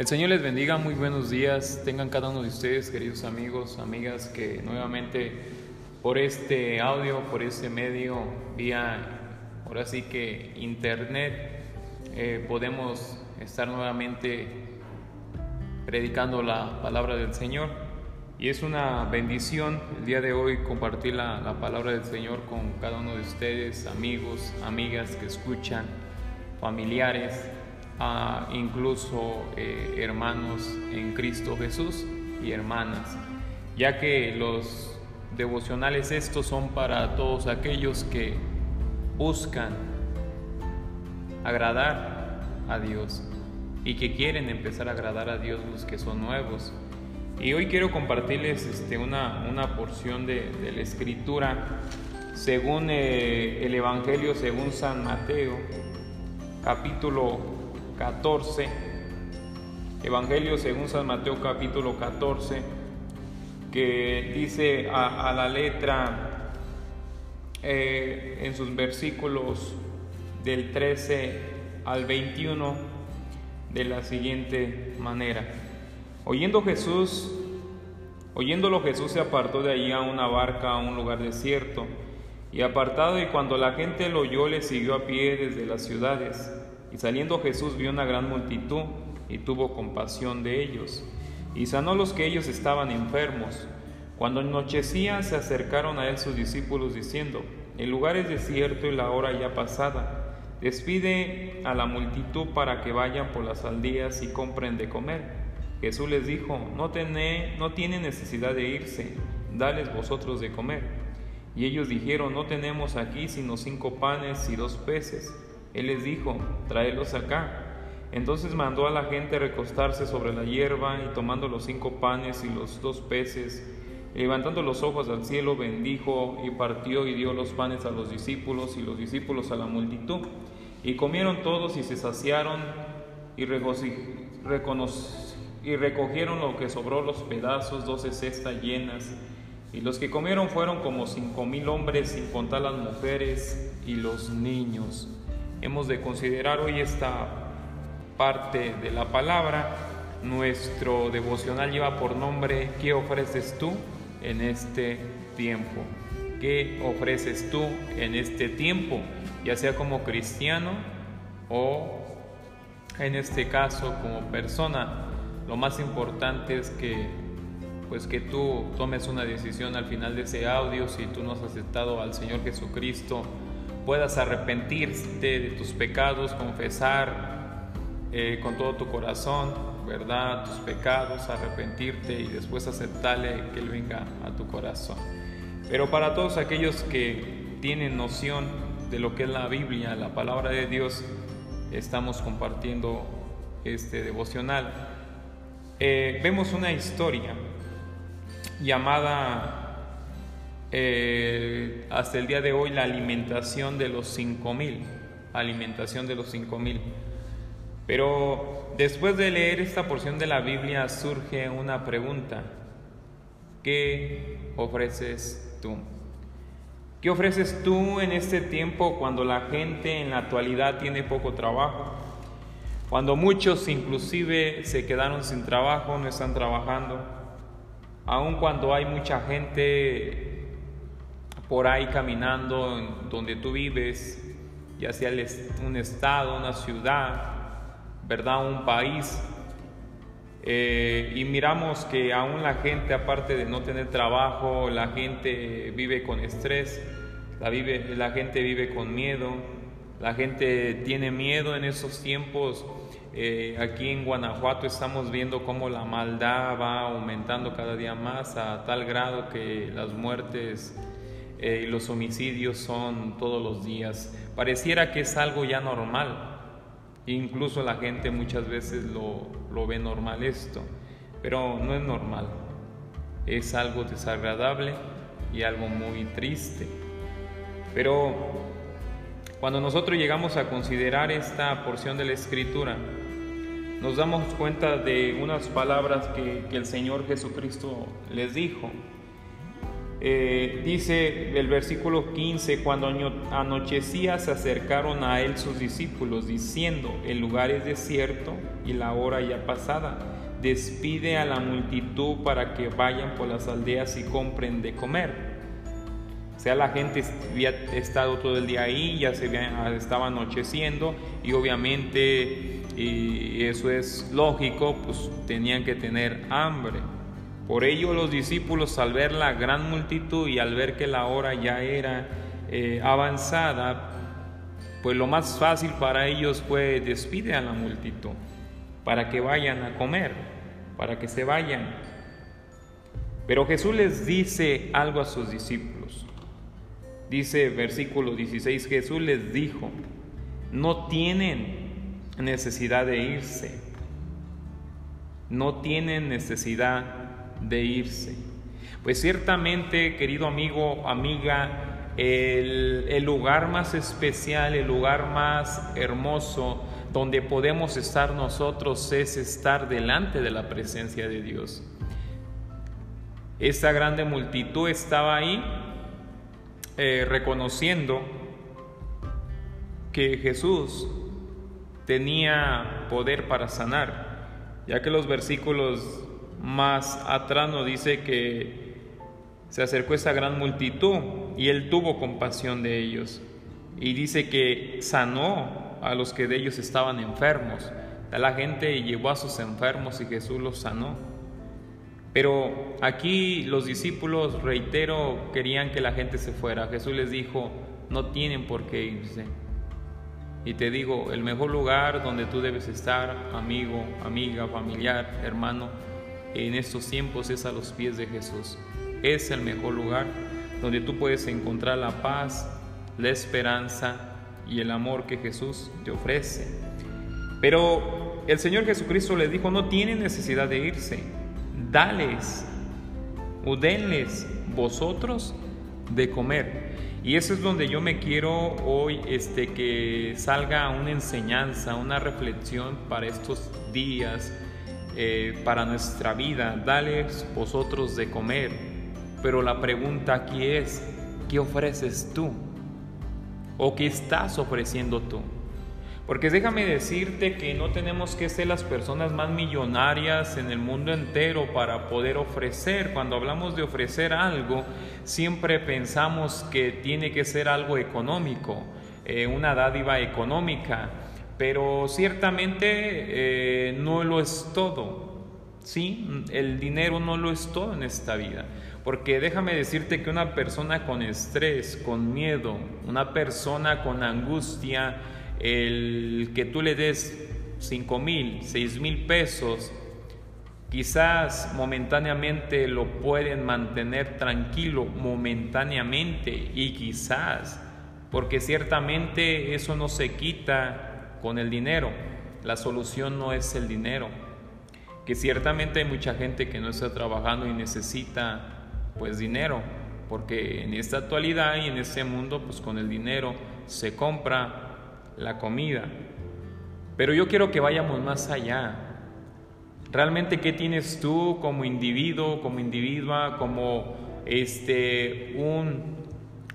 El Señor les bendiga, muy buenos días. Tengan cada uno de ustedes, queridos amigos, amigas, que nuevamente por este audio, por este medio, vía, ahora sí que internet, eh, podemos estar nuevamente predicando la palabra del Señor. Y es una bendición el día de hoy compartir la, la palabra del Señor con cada uno de ustedes, amigos, amigas que escuchan, familiares incluso eh, hermanos en Cristo Jesús y hermanas, ya que los devocionales estos son para todos aquellos que buscan agradar a Dios y que quieren empezar a agradar a Dios los que son nuevos. Y hoy quiero compartirles este, una, una porción de, la escritura según eh, el Evangelio, según San Mateo, capítulo 14, Evangelio según San Mateo capítulo 14, que dice a, la letra eh, en sus versículos del 13 al 21 de la siguiente manera. Oyendo Jesús, oyéndolo Jesús se apartó de allí a una barca a un lugar desierto y apartado y cuando la gente lo oyó le siguió a pie desde las ciudades. Y saliendo Jesús vio una gran multitud y tuvo compasión de ellos, y sanó los que ellos estaban enfermos. Cuando anochecía se acercaron a él sus discípulos diciendo, el lugar es desierto y la hora ya pasada. Despide a la multitud para que vayan por las aldeas y compren de comer. Jesús les dijo, no, tené, no tienen necesidad de irse, dales vosotros de comer. Y ellos dijeron, no tenemos aquí sino cinco panes y dos peces. Él les dijo, traedlos acá. Entonces mandó a la gente recostarse sobre la hierba y tomando los cinco panes y los dos peces, levantando los ojos al cielo, bendijo y partió y dio los panes a los discípulos y los discípulos a la multitud. Y comieron todos y se saciaron y, y recogieron lo que sobró los pedazos, doce cestas llenas. Y los que comieron fueron como cinco mil hombres, sin contar las mujeres y los niños hemos de considerar hoy esta parte de la palabra. Nuestro devocional lleva por nombre ¿Qué ofreces tú en este tiempo? ¿Qué ofreces tú en este tiempo? Ya sea como cristiano o en este caso como persona. Lo más importante es que pues que tú tomes una decisión al final de ese audio si tú no has aceptado al Señor Jesucristo puedas arrepentirte de tus pecados, confesar eh, con todo tu corazón, ¿verdad? Tus pecados, arrepentirte y después aceptarle que Él venga a tu corazón. Pero para todos aquellos que tienen noción de lo que es la Biblia, la palabra de Dios, estamos compartiendo este devocional. Eh, vemos una historia llamada eh, hasta el día de hoy la alimentación de los 5000, alimentación de los 5000. Pero después de leer esta porción de la Biblia surge una pregunta. ¿Qué ofreces tú? ¿Qué ofreces tú en este tiempo cuando la gente en la actualidad tiene poco trabajo? Cuando muchos inclusive se quedaron sin trabajo, no están trabajando. Aun cuando hay mucha gente por ahí caminando en donde tú vives, ya sea un estado, una ciudad, ¿verdad? Un país. Eh, y miramos que aún la gente, aparte de no tener trabajo, la gente vive con estrés, la, vive, la gente vive con miedo, la gente tiene miedo en esos tiempos. Eh, aquí en Guanajuato estamos viendo cómo la maldad va aumentando cada día más a tal grado que las muertes eh, los homicidios son todos los días. Pareciera que es algo ya normal. Incluso la gente muchas veces lo, ve normal esto, pero no es normal. Es algo desagradable y algo muy triste. Pero cuando nosotros llegamos a considerar esta porción de la escritura, nos damos cuenta de unas palabras que el Señor Jesucristo les dijo Eh, dice el versículo 15, cuando anochecía se acercaron a él sus discípulos, diciendo, el lugar es desierto y la hora ya pasada. Despide a la multitud para que vayan por las aldeas y compren de comer. O sea, la gente había estado todo el día ahí, ya se estaba anocheciendo y obviamente y eso es lógico, pues tenían que tener hambre. Por ello los discípulos al ver la gran multitud y al ver que la hora ya era eh, avanzada, pues lo más fácil para ellos fue despide a la multitud para que vayan a comer, para que se vayan. Pero Jesús les dice algo a sus discípulos. Dice versículo 16, Jesús les dijo, no tienen necesidad de irse, no tienen necesidad de irse. Pues ciertamente, querido amigo, amiga, el, el lugar más especial, el lugar más hermoso donde podemos estar nosotros es estar delante de la presencia de Dios. Esta grande multitud estaba ahí eh, reconociendo que Jesús tenía poder para sanar, ya que los versículos más atrás nos dice que se acercó esa gran multitud y él tuvo compasión de ellos y dice que sanó a los que de ellos estaban enfermos. La gente llevó a sus enfermos y Jesús los sanó. Pero aquí los discípulos, reitero, querían que la gente se fuera. Jesús les dijo, no tienen por qué irse. Y te digo, el mejor lugar donde tú debes estar, amigo, amiga, familiar, hermano, en estos tiempos es a los pies de Jesús. Es el mejor lugar donde tú puedes encontrar la paz, la esperanza y el amor que Jesús te ofrece. Pero el Señor Jesucristo les dijo, no tienen necesidad de irse dales o denles vosotros de comer. Y eso es donde yo me quiero hoy este, que salga una enseñanza, una reflexión para estos días, eh, para nuestra vida. Dales vosotros de comer. Pero la pregunta aquí es, ¿qué ofreces tú? ¿O qué estás ofreciendo tú? Porque déjame decirte que no tenemos que ser las personas más millonarias en el mundo entero para poder ofrecer. Cuando hablamos de ofrecer algo, siempre pensamos que tiene que ser algo económico, eh, una dádiva económica, pero ciertamente eh, no lo es todo. Sí, el dinero no lo es todo en esta vida. Porque déjame decirte que una persona con estrés, con miedo, una persona con angustia, el que tú le des cinco mil, seis mil pesos, quizás momentáneamente lo pueden mantener tranquilo, momentáneamente y quizás, porque ciertamente eso no se quita con el dinero, la solución no es el dinero, que ciertamente hay mucha gente que no está trabajando y necesita pues dinero, porque en esta actualidad y en este mundo pues con el dinero se compra la comida. Pero yo quiero que vayamos más allá. Realmente, ¿qué tienes tú como individuo, como individua, como este, un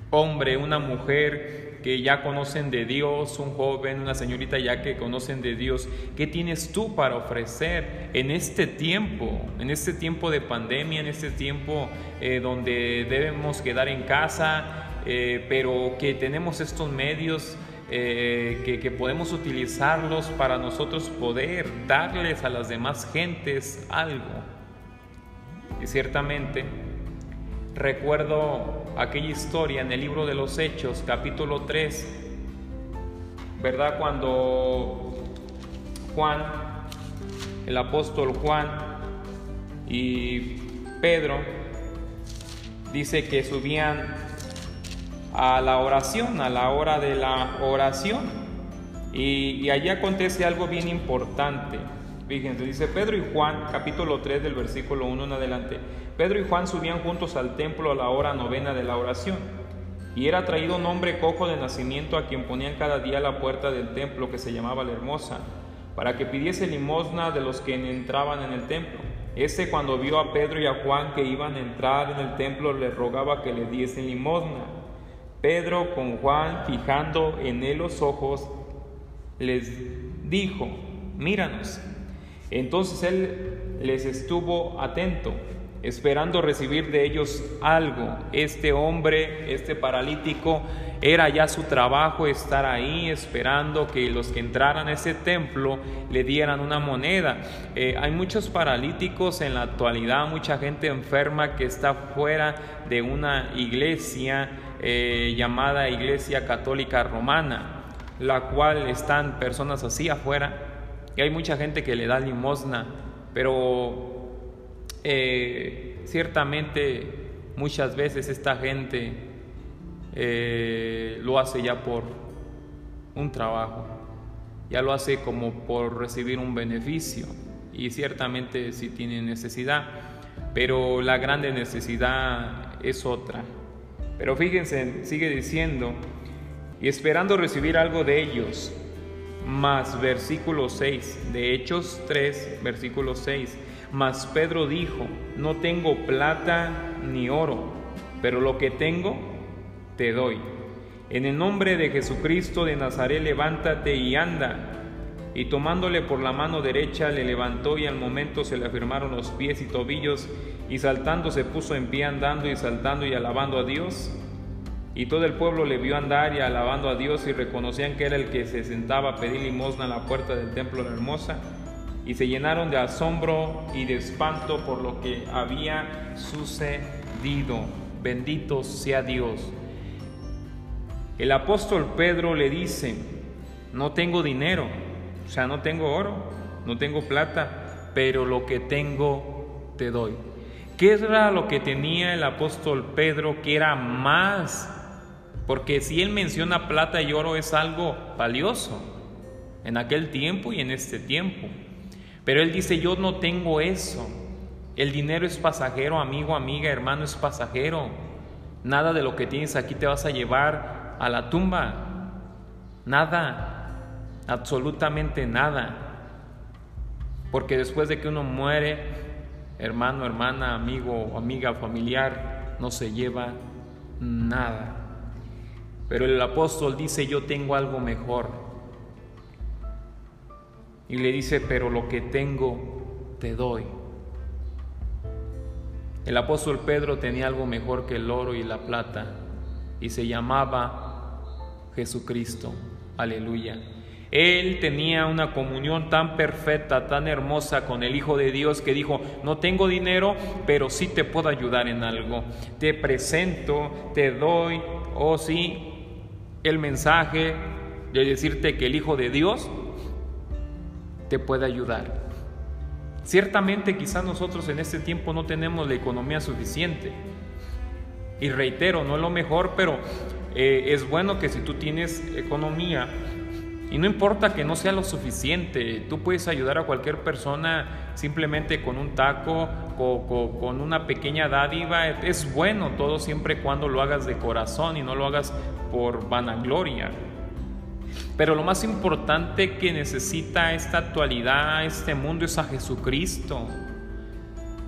hombre, una mujer que ya conocen de Dios, un joven, una señorita ya que conocen de Dios? ¿Qué tienes tú para ofrecer en este tiempo, en este tiempo de pandemia, en este tiempo eh, donde debemos quedar en casa, eh, pero que tenemos estos medios? Eh, que, podemos utilizarlos para nosotros poder darles a las demás gentes algo. Y ciertamente recuerdo aquella historia en el libro de los Hechos, capítulo 3, ¿verdad? Cuando Juan, el apóstol Juan y Pedro, dice que subían a la oración, a la hora de la oración. Y, allí acontece algo bien importante. Fíjense, dice Pedro y Juan, capítulo 3 del versículo 1 en adelante. Pedro y Juan subían juntos al templo a la hora novena de la oración. Y era traído un hombre cojo de nacimiento a quien ponían cada día la puerta del templo que se llamaba la Hermosa, para que pidiese limosna de los que entraban en el templo. Este cuando vio a Pedro y a Juan que iban a entrar en el templo, le rogaba que le diesen limosna. Pedro con Juan, fijando en él los ojos, les dijo, míranos. Entonces él les estuvo atento, esperando recibir de ellos algo. Este hombre, este paralítico, era ya su trabajo estar ahí esperando que los que entraran a ese templo le dieran una moneda. Eh, hay muchos paralíticos en la actualidad, mucha gente enferma que está fuera de una iglesia eh, llamada Iglesia Católica Romana, la cual están personas así afuera. Y hay mucha gente que le da limosna, pero eh, ciertamente muchas veces esta gente eh, lo hace ya por un trabajo, ya lo hace como por recibir un beneficio y ciertamente si tiene necesidad, pero la grande necesidad es otra. Pero fíjense, sigue diciendo, y esperando recibir algo de ellos, más versículo 6, de Hechos 3, versículo 6, más Pedro dijo, no tengo plata ni oro, pero lo que tengo, te doy. En el nombre de Jesucristo de Nazaret, levántate y anda. Y tomándole por la mano derecha, le levantó y al momento se le afirmaron los pies y tobillos, y saltando se puso en pie andando y saltando y alabando a Dios. Y todo el pueblo le vio andar y alabando a Dios y reconocían que era el que se sentaba a pedir limosna a la puerta del templo de la hermosa. Y se llenaron de asombro y de espanto por lo que había sucedido. Bendito sea Dios. El apóstol Pedro le dice, no tengo dinero, o sea, no tengo oro, no tengo plata, pero lo que tengo te doy. ¿Qué era lo que tenía el apóstol Pedro que era más? Porque si él menciona plata y oro es algo valioso en aquel tiempo y en este tiempo. Pero él dice, yo no tengo eso. El dinero es pasajero, amigo, amiga, hermano, es pasajero. Nada de lo que tienes aquí te vas a llevar a la tumba. Nada, absolutamente nada. Porque después de que uno muere, hermano, hermana, amigo, amiga, familiar, no se lleva nada. Pero el apóstol dice, yo tengo algo mejor. Y le dice, pero lo que tengo te doy. El apóstol Pedro tenía algo mejor que el oro y la plata y se llamaba Jesucristo. Aleluya. Él tenía una comunión tan perfecta, tan hermosa con el Hijo de Dios que dijo, no tengo dinero, pero sí te puedo ayudar en algo. Te presento, te doy, oh sí, el mensaje de decirte que el Hijo de Dios te puede ayudar. Ciertamente quizás nosotros en este tiempo no tenemos la economía suficiente y reitero, no es lo mejor, pero eh, es bueno que si tú tienes economía, y no importa que no sea lo suficiente, tú puedes ayudar a cualquier persona simplemente con un taco, o con una pequeña dádiva. Es bueno todo siempre cuando lo hagas de corazón y no lo hagas por vanagloria. Pero lo más importante que necesita esta actualidad, este mundo, es a Jesucristo.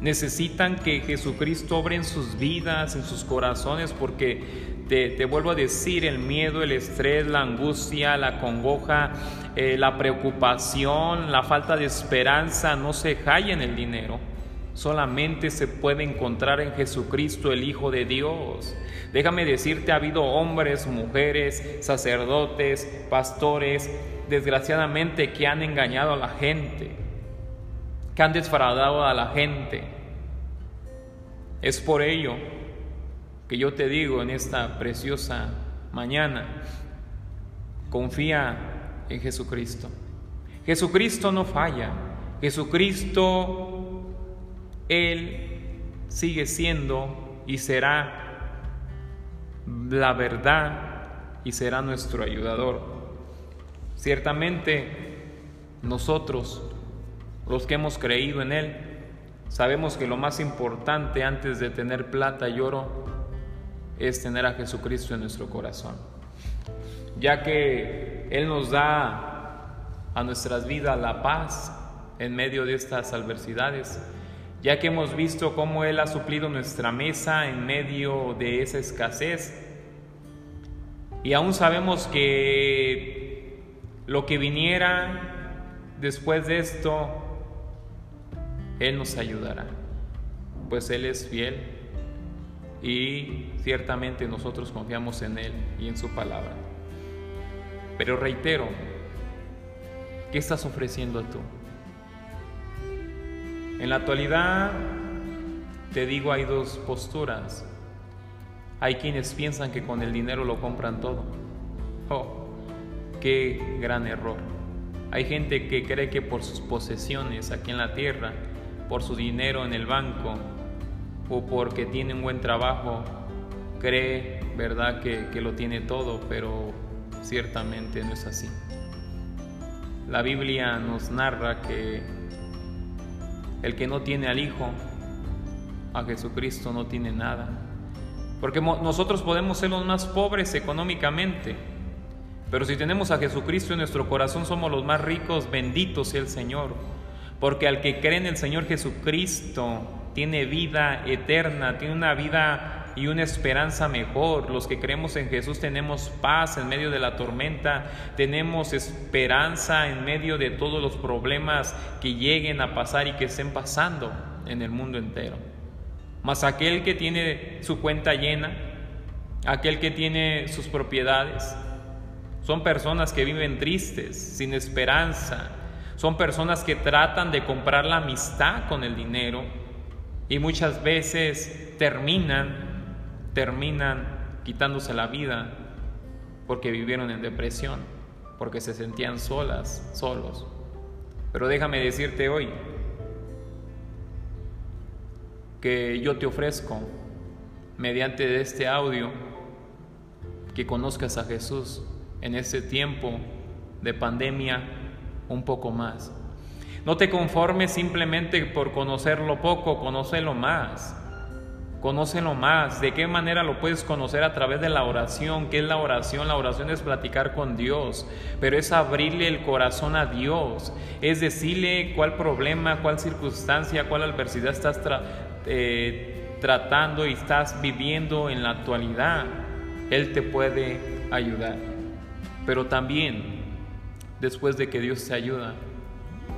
Necesitan que Jesucristo obre en sus vidas, en sus corazones, porque te, vuelvo a decir, el miedo, el estrés, la angustia, la congoja, eh, la preocupación, la falta de esperanza no se halla en el dinero. Solamente se puede encontrar en Jesucristo, el Hijo de Dios. Déjame decirte, ha habido hombres, mujeres, sacerdotes, pastores, desgraciadamente, que han engañado a la gente que han desfaradado a la gente. Es por ello que yo te digo en esta preciosa mañana, confía en Jesucristo. Jesucristo no falla. Jesucristo, Él sigue siendo y será la verdad y será nuestro ayudador. Ciertamente nosotros los que hemos creído en Él, sabemos que lo más importante antes de tener plata y oro es tener a Jesucristo en nuestro corazón, ya que Él nos da a nuestras vidas la paz en medio de estas adversidades. Ya que hemos visto cómo Él ha suplido nuestra mesa en medio de esa escasez. Y aún sabemos que lo que viniera después de esto, Él nos ayudará, pues Él es fiel y ciertamente nosotros confiamos en Él y en su palabra. Pero reitero, ¿qué estás ofreciendo tú? En la actualidad, te digo, hay dos posturas. Hay quienes piensan que con el dinero lo compran todo. Oh, qué gran error. Hay gente que cree que por sus posesiones aquí en la tierra, por su dinero en el banco o porque tiene un buen trabajo, cree, ¿verdad?, que, que lo tiene todo, pero ciertamente no es así. La Biblia nos narra que el que no tiene al Hijo, a Jesucristo, no tiene nada. Porque nosotros podemos ser los más pobres económicamente, pero si tenemos a Jesucristo en nuestro corazón somos los más ricos, bendito sea el Señor. Porque al que cree en el Señor Jesucristo tiene vida eterna, tiene una vida y una esperanza mejor. Los que creemos en Jesús tenemos paz en medio de la tormenta, tenemos esperanza en medio de todos los problemas que lleguen a pasar y que estén pasando en el mundo entero. Mas aquel que tiene su cuenta llena, aquel que tiene sus propiedades, son personas que viven tristes, sin esperanza, son personas que tratan de comprar la amistad con el dinero y muchas veces terminan terminan quitándose la vida porque vivieron en depresión, porque se sentían solas, solos. Pero déjame decirte hoy que yo te ofrezco, mediante este audio, que conozcas a Jesús en este tiempo de pandemia un poco más. No te conformes simplemente por conocerlo poco, conócelo más. Conócelo más. ¿De qué manera lo puedes conocer? A través de la oración. ¿Qué es la oración? La oración es platicar con Dios, pero es abrirle el corazón a Dios. Es decirle cuál problema, cuál circunstancia, cuál adversidad estás eh, tratando y estás viviendo en la actualidad. Él te puede ayudar. Pero también, después de que Dios te ayuda,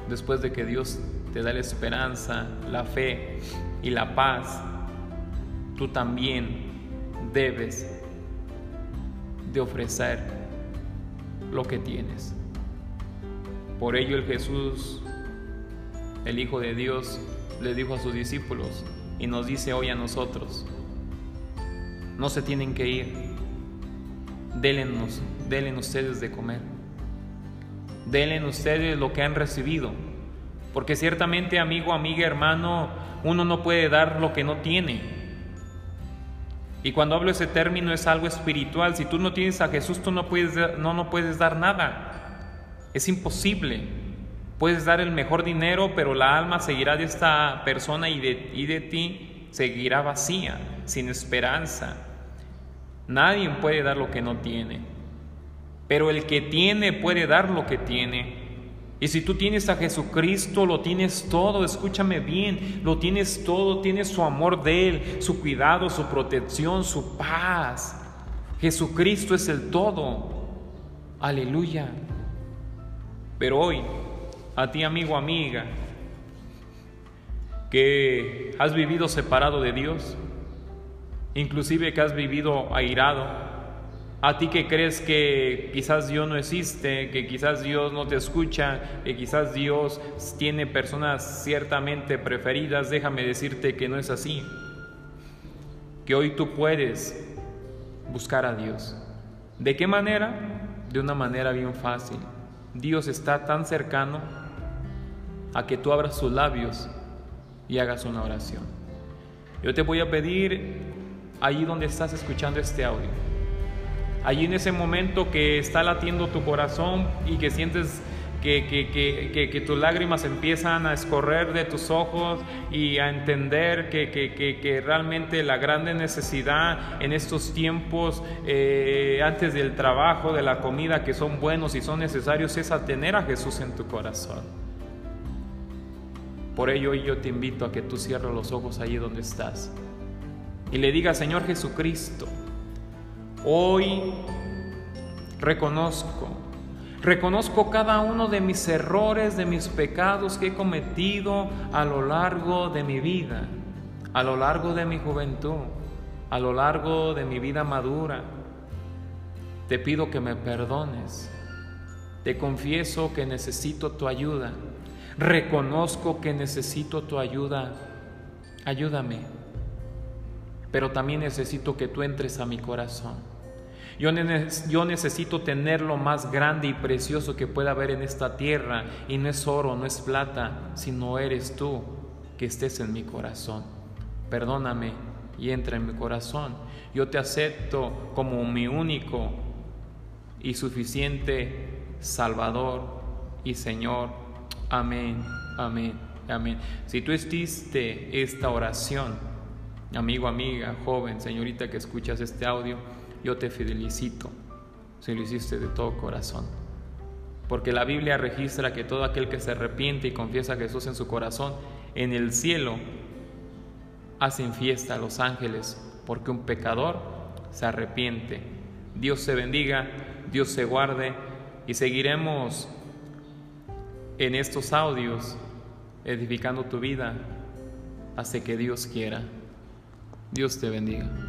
después de que Dios te da la esperanza, la fe y la paz, tú también debes de ofrecer lo que tienes. Por ello el Jesús, el Hijo de Dios, le dijo a sus discípulos y nos dice hoy a nosotros, no se tienen que ir, délenos, denle ustedes de comer, denle ustedes lo que han recibido, porque ciertamente amigo, amiga, hermano, uno no puede dar lo que no tiene. Y cuando hablo ese término es algo espiritual. Si tú no tienes a Jesús, tú no puedes, no, no puedes dar nada. Es imposible. Puedes dar el mejor dinero, pero la alma seguirá de esta persona y de, y de ti seguirá vacía, sin esperanza. Nadie puede dar lo que no tiene. Pero el que tiene puede dar lo que tiene. Y si tú tienes a Jesucristo, lo tienes todo, escúchame bien, lo tienes todo, tienes su amor de Él, su cuidado, su protección, su paz. Jesucristo es el todo. Aleluya. Pero hoy, a ti amigo, amiga, que has vivido separado de Dios, inclusive que has vivido airado, a ti que crees que quizás Dios no existe, que quizás Dios no te escucha, que quizás Dios tiene personas ciertamente preferidas, déjame decirte que no es así. Que hoy tú puedes buscar a Dios. ¿De qué manera? De una manera bien fácil. Dios está tan cercano a que tú abras sus labios y hagas una oración. Yo te voy a pedir ahí donde estás escuchando este audio allí en ese momento que está latiendo tu corazón y que sientes que, tus lágrimas empiezan a escorrer de tus ojos y a entender que, realmente la grande necesidad en estos tiempos, eh, antes del trabajo, de la comida, que son buenos y son necesarios, es a tener a Jesús en tu corazón. Por ello yo te invito a que tú cierres los ojos allí donde estás y le digas, Señor Jesucristo, hoy reconozco, reconozco cada uno de mis errores, de mis pecados que he cometido a lo largo de mi vida, a lo largo de mi juventud, a lo largo de mi vida madura. Te pido que me perdones. Te confieso que necesito tu ayuda. Reconozco que necesito tu ayuda. Ayúdame. Pero también necesito que tú entres a mi corazón. Yo, yo, necesito tener lo más grande y precioso que pueda haber en esta tierra. Y no es oro, no es plata, sino eres tú que estés en mi corazón. Perdóname y entra en mi corazón. Yo te acepto como mi único y suficiente Salvador y Señor. Amén, amén, amén. Si tú hiciste esta oración, amigo, amiga, joven, señorita que escuchas este audio, yo te felicito si lo hiciste de todo corazón. Porque la Biblia registra que todo aquel que se arrepiente y confiesa a Jesús en su corazón, en el cielo hacen fiesta a los ángeles, porque un pecador se arrepiente. Dios se bendiga, Dios se guarde y seguiremos en estos audios edificando tu vida hasta que Dios quiera. Dios te bendiga.